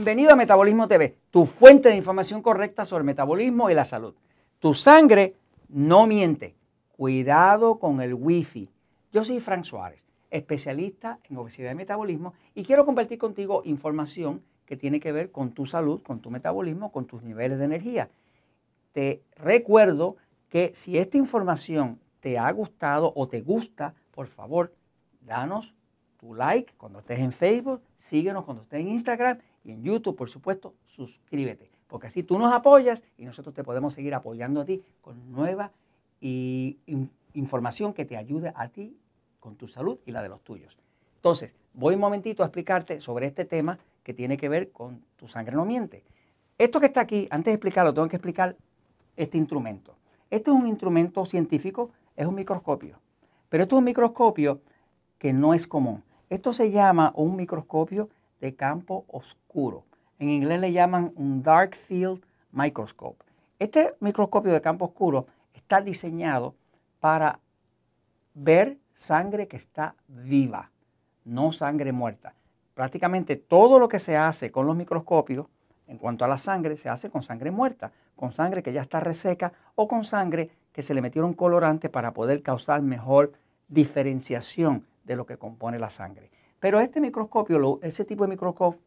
Bienvenido a Metabolismo TV, tu fuente de información correcta sobre metabolismo y la salud. Tu sangre no miente. Cuidado con el wifi. Yo soy Frank Suárez, especialista en obesidad y metabolismo y quiero compartir contigo información que tiene que ver con tu salud, con tu metabolismo, con tus niveles de energía. Te recuerdo que si esta información te ha gustado o te gusta, por favor, danos tu like cuando estés en Facebook, síguenos cuando estés en Instagram y en YouTube, por supuesto, suscríbete, porque así tú nos apoyas y nosotros te podemos seguir apoyando a ti con nueva información que te ayude a ti con tu salud y la de los tuyos. Entonces, voy un momentito a explicarte sobre este tema que tiene que ver con tu sangre no miente. Esto que está aquí, antes de explicarlo, tengo que explicar este instrumento. Este es un instrumento científico, es un microscopio, pero esto es un microscopio que no es común. Esto se llama un microscopio de campo oscuro. En inglés le llaman un Dark Field Microscope. Este microscopio de campo oscuro está diseñado para ver sangre que está viva, no sangre muerta. Prácticamente todo lo que se hace con los microscopios en cuanto a la sangre se hace con sangre muerta, con sangre que ya está reseca o con sangre que se le metieron colorante para poder causar mejor diferenciación de lo que compone la sangre. Pero este microscopio, ese tipo de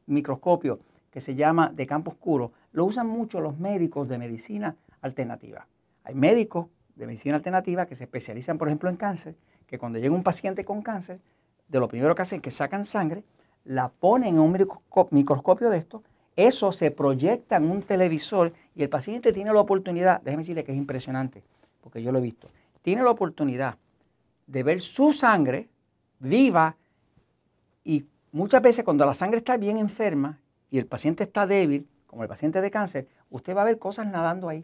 microscopio, que se llama de campo oscuro, lo usan mucho los médicos de medicina alternativa. Hay médicos de medicina alternativa que se especializan, por ejemplo, en cáncer, que cuando llega un paciente con cáncer, de lo primero que hacen es que sacan sangre, la ponen en un microscopio de esto, eso se proyecta en un televisor y el paciente tiene la oportunidad, déjeme decirle que es impresionante, porque yo lo he visto, tiene la oportunidad de ver su sangre viva y muchas veces cuando la sangre está bien enferma y el paciente está débil, como el paciente de cáncer, usted va a ver cosas nadando ahí.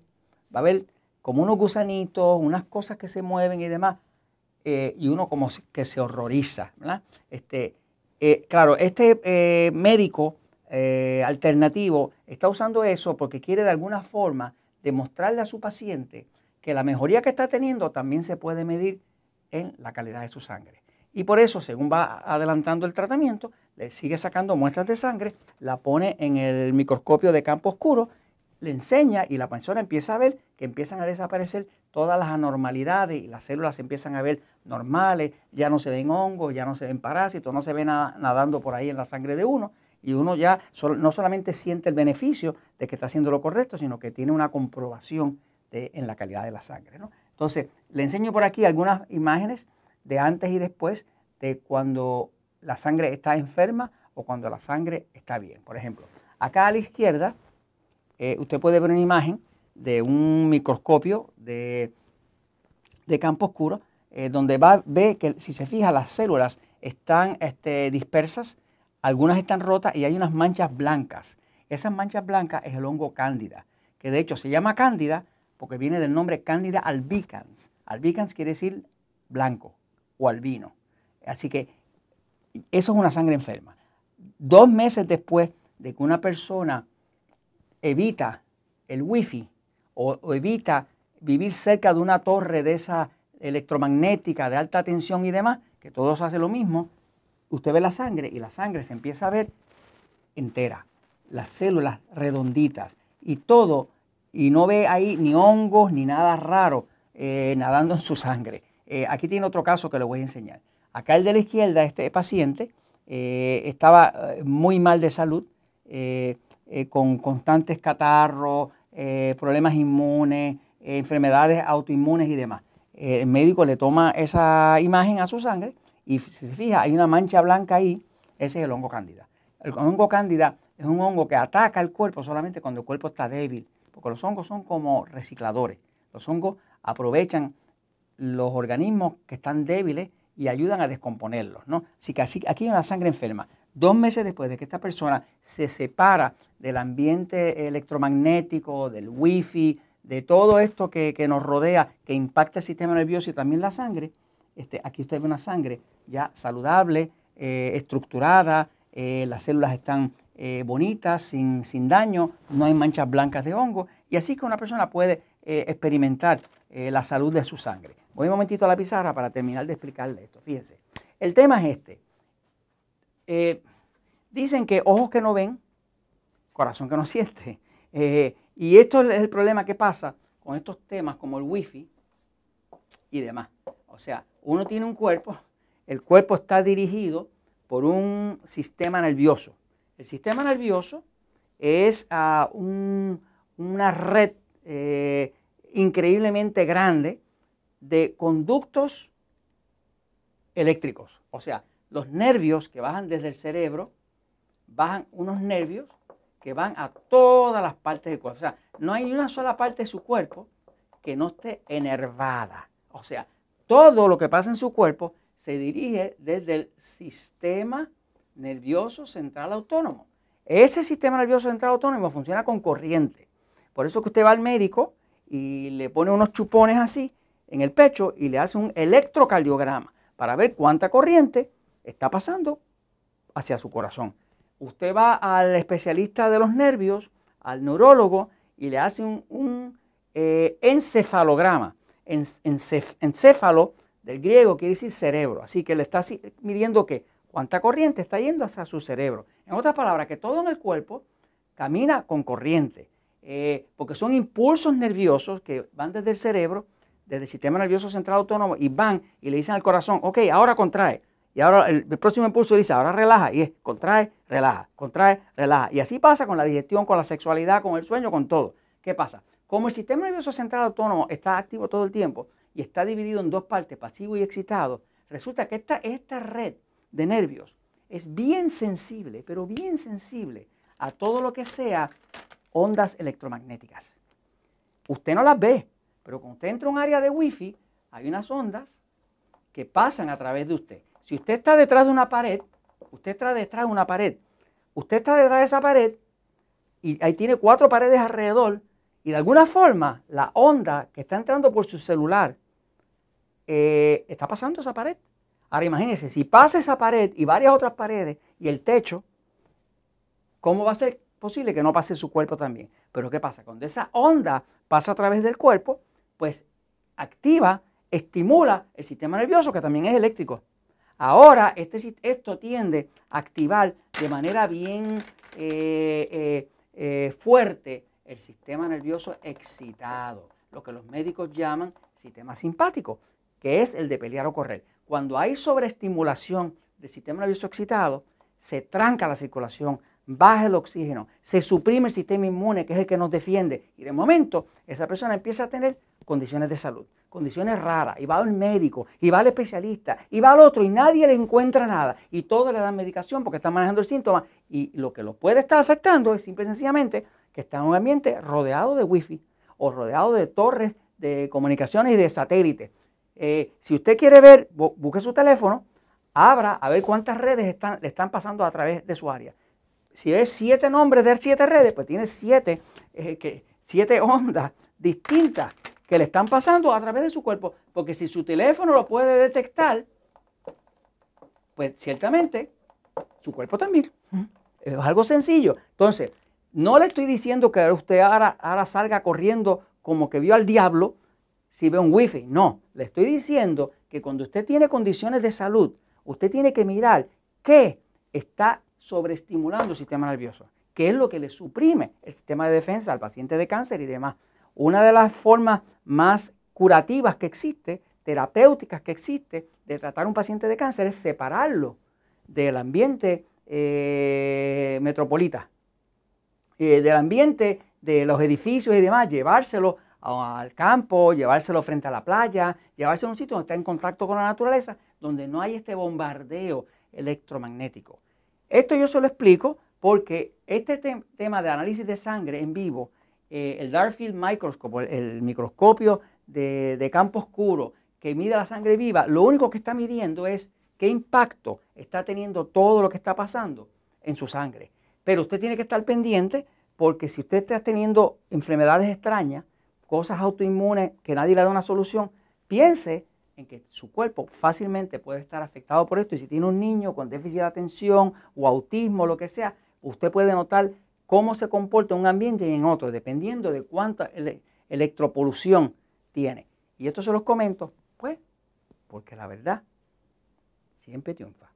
Va a ver como unos gusanitos, unas cosas que se mueven y demás. Eh, y uno como que se horroriza. Este, eh, claro, este eh, médico alternativo está usando eso porque quiere de alguna forma demostrarle a su paciente que la mejoría que está teniendo también se puede medir en la calidad de su sangre. Y por eso, según va adelantando el tratamiento, le sigue sacando muestras de sangre, la pone en el microscopio de campo oscuro, le enseña y la persona empieza a ver que empiezan a desaparecer todas las anormalidades y las células empiezan a ver normales, ya no se ven hongos, ya no se ven parásitos, no se ve nada nadando por ahí en la sangre de uno y uno ya no solamente siente el beneficio de que está haciendo lo correcto, sino que tiene una comprobación de, en la calidad de la sangre. Entonces, le enseño por aquí algunas imágenes de antes y después de cuando la sangre está enferma o cuando la sangre está bien. Por ejemplo, acá a la izquierda eh, usted puede ver una imagen de un microscopio de, campo oscuro eh, donde va, ve que si se fija las células están este, dispersas, algunas están rotas y hay unas manchas blancas. Esas manchas blancas es el hongo cándida, que de hecho se llama cándida porque viene del nombre cándida albicans. Albicans quiere decir blanco o albino. Así que eso es una sangre enferma. Dos meses después de que una persona evita el wifi o, o evita vivir cerca de una torre de esa electromagnética de alta tensión y demás, que todos hacen lo mismo, usted ve la sangre y la sangre se empieza a ver entera, las células redonditas y todo, y no ve ahí ni hongos ni nada raro eh, nadando en su sangre. Eh, aquí tiene otro caso que le voy a enseñar. Acá el de la izquierda, este paciente, eh, estaba eh, muy mal de salud, con constantes catarros, problemas inmunes, enfermedades autoinmunes y demás. el médico le toma esa imagen a su sangre y si se fija, hay una mancha blanca ahí, ese es el hongo cándida. El hongo cándida es un hongo que ataca el cuerpo solamente cuando el cuerpo está débil, porque los hongos son como recicladores. Los hongos aprovechan los organismos que están débiles y ayudan a descomponerlos. ¿no? Así que aquí hay una sangre enferma. Dos meses después de que esta persona se separa del ambiente electromagnético, del wifi, de todo esto que, nos rodea, que impacta el sistema nervioso y también la sangre, este, aquí usted ve una sangre ya saludable, eh, estructurada, eh, las células están eh, bonitas, sin, sin, daño, no hay manchas blancas de hongo, y así que una persona puede experimentar la salud de su sangre. Voy un momentito a la pizarra para terminar de explicarle esto. Fíjense. El tema es este. Eh, dicen que ojos que no ven, corazón que no siente. Eh, y esto es el problema que pasa con estos temas como el wifi y demás. O sea, uno tiene un cuerpo, el cuerpo está dirigido por un sistema nervioso. El sistema nervioso es ah, una red eh, increíblemente grande de conductos eléctricos. O sea, los nervios que bajan desde el cerebro, bajan unos nervios que van a todas las partes del cuerpo. O sea, no hay una sola parte de su cuerpo que no esté enervada. O sea, todo lo que pasa en su cuerpo se dirige desde el sistema nervioso central autónomo. Ese sistema nervioso central autónomo funciona con corriente. Por eso que usted va al médico y le pone unos chupones así en el pecho y le hace un electrocardiograma para ver cuánta corriente está pasando hacia su corazón. Usted va al especialista de los nervios, al neurólogo, y le hace un, eh, encefalograma. encéfalo del griego quiere decir cerebro. Así que le está midiendo que cuánta corriente está yendo hacia su cerebro. En otras palabras, que todo en el cuerpo camina con corriente. Eh, porque son impulsos nerviosos que van desde el cerebro, desde el sistema nervioso central autónomo, y van y le dicen al corazón, ok, ahora contrae. Y ahora el, próximo impulso dice, ahora relaja, y es contrae, relaja, contrae, relaja. Y así pasa con la digestión, con la sexualidad, con el sueño, con todo. ¿Qué pasa? Como el sistema nervioso central autónomo está activo todo el tiempo y está dividido en dos partes, pasivo y excitado, resulta que esta, esta red de nervios es bien sensible, pero bien sensible a todo lo que sea ondas electromagnéticas. Usted no las ve, pero cuando usted entra a un área de wifi, hay unas ondas que pasan a través de usted. Si usted está detrás de una pared, usted está detrás de una pared, usted está detrás de esa pared y ahí tiene cuatro paredes alrededor y de alguna forma la onda que está entrando por su celular eh, está pasando esa pared. Ahora imagínense, si pasa esa pared y varias otras paredes y el techo, ¿cómo va a ser posible que no pase su cuerpo también? Pero ¿qué pasa? Cuando esa onda pasa a través del cuerpo, pues activa, estimula el sistema nervioso que también es eléctrico. Ahora este, esto tiende a activar de manera bien eh, eh, eh, fuerte el sistema nervioso excitado, lo que los médicos llaman sistema simpático, que es el de pelear o correr. Cuando hay sobreestimulación del sistema nervioso excitado, se tranca la circulación, baja el oxígeno, se suprime el sistema inmune, que es el que nos defiende, y de momento esa persona empieza a tener condiciones de salud, condiciones raras, y va al médico, y va al especialista, y va al otro, y nadie le encuentra nada, y todos le dan medicación porque están manejando el síntoma, y lo que lo puede estar afectando es simple y sencillamente que está en un ambiente rodeado de wifi o rodeado de torres de comunicaciones y de satélites. Eh, si usted quiere ver, busque su teléfono, abra a ver cuántas redes le están pasando a través de su área. Si es siete nombres de siete redes, pues tiene siete, eh, siete ondas distintas que le están pasando a través de su cuerpo, porque si su teléfono lo puede detectar, pues ciertamente su cuerpo también. Es algo sencillo. Entonces, no le estoy diciendo que usted ahora, ahora salga corriendo como que vio al diablo si ve un wifi. No, le estoy diciendo que cuando usted tiene condiciones de salud, usted tiene que mirar qué está sobreestimulando el sistema nervioso, qué es lo que le suprime el sistema de defensa al paciente de cáncer y demás. Una de las formas más curativas que existe, terapéuticas que existe de tratar a un paciente de cáncer es separarlo del ambiente eh, metropolita, eh, del ambiente de los edificios y demás, llevárselo al campo, llevárselo frente a la playa, llevárselo a un sitio donde está en contacto con la naturaleza, donde no hay este bombardeo electromagnético. Esto yo se lo explico porque este tema de análisis de sangre en vivo eh, el Darfield Microscope, el, microscopio de, campo oscuro que mide la sangre viva, lo único que está midiendo es qué impacto está teniendo todo lo que está pasando en su sangre. Pero usted tiene que estar pendiente porque si usted está teniendo enfermedades extrañas, cosas autoinmunes que nadie le da una solución, piense en que su cuerpo fácilmente puede estar afectado por esto y si tiene un niño con déficit de atención o autismo, lo que sea, usted puede notar cómo se comporta un ambiente y en otro, dependiendo de cuánta electropolución tiene. Y esto se los comento, pues, porque la verdad siempre triunfa.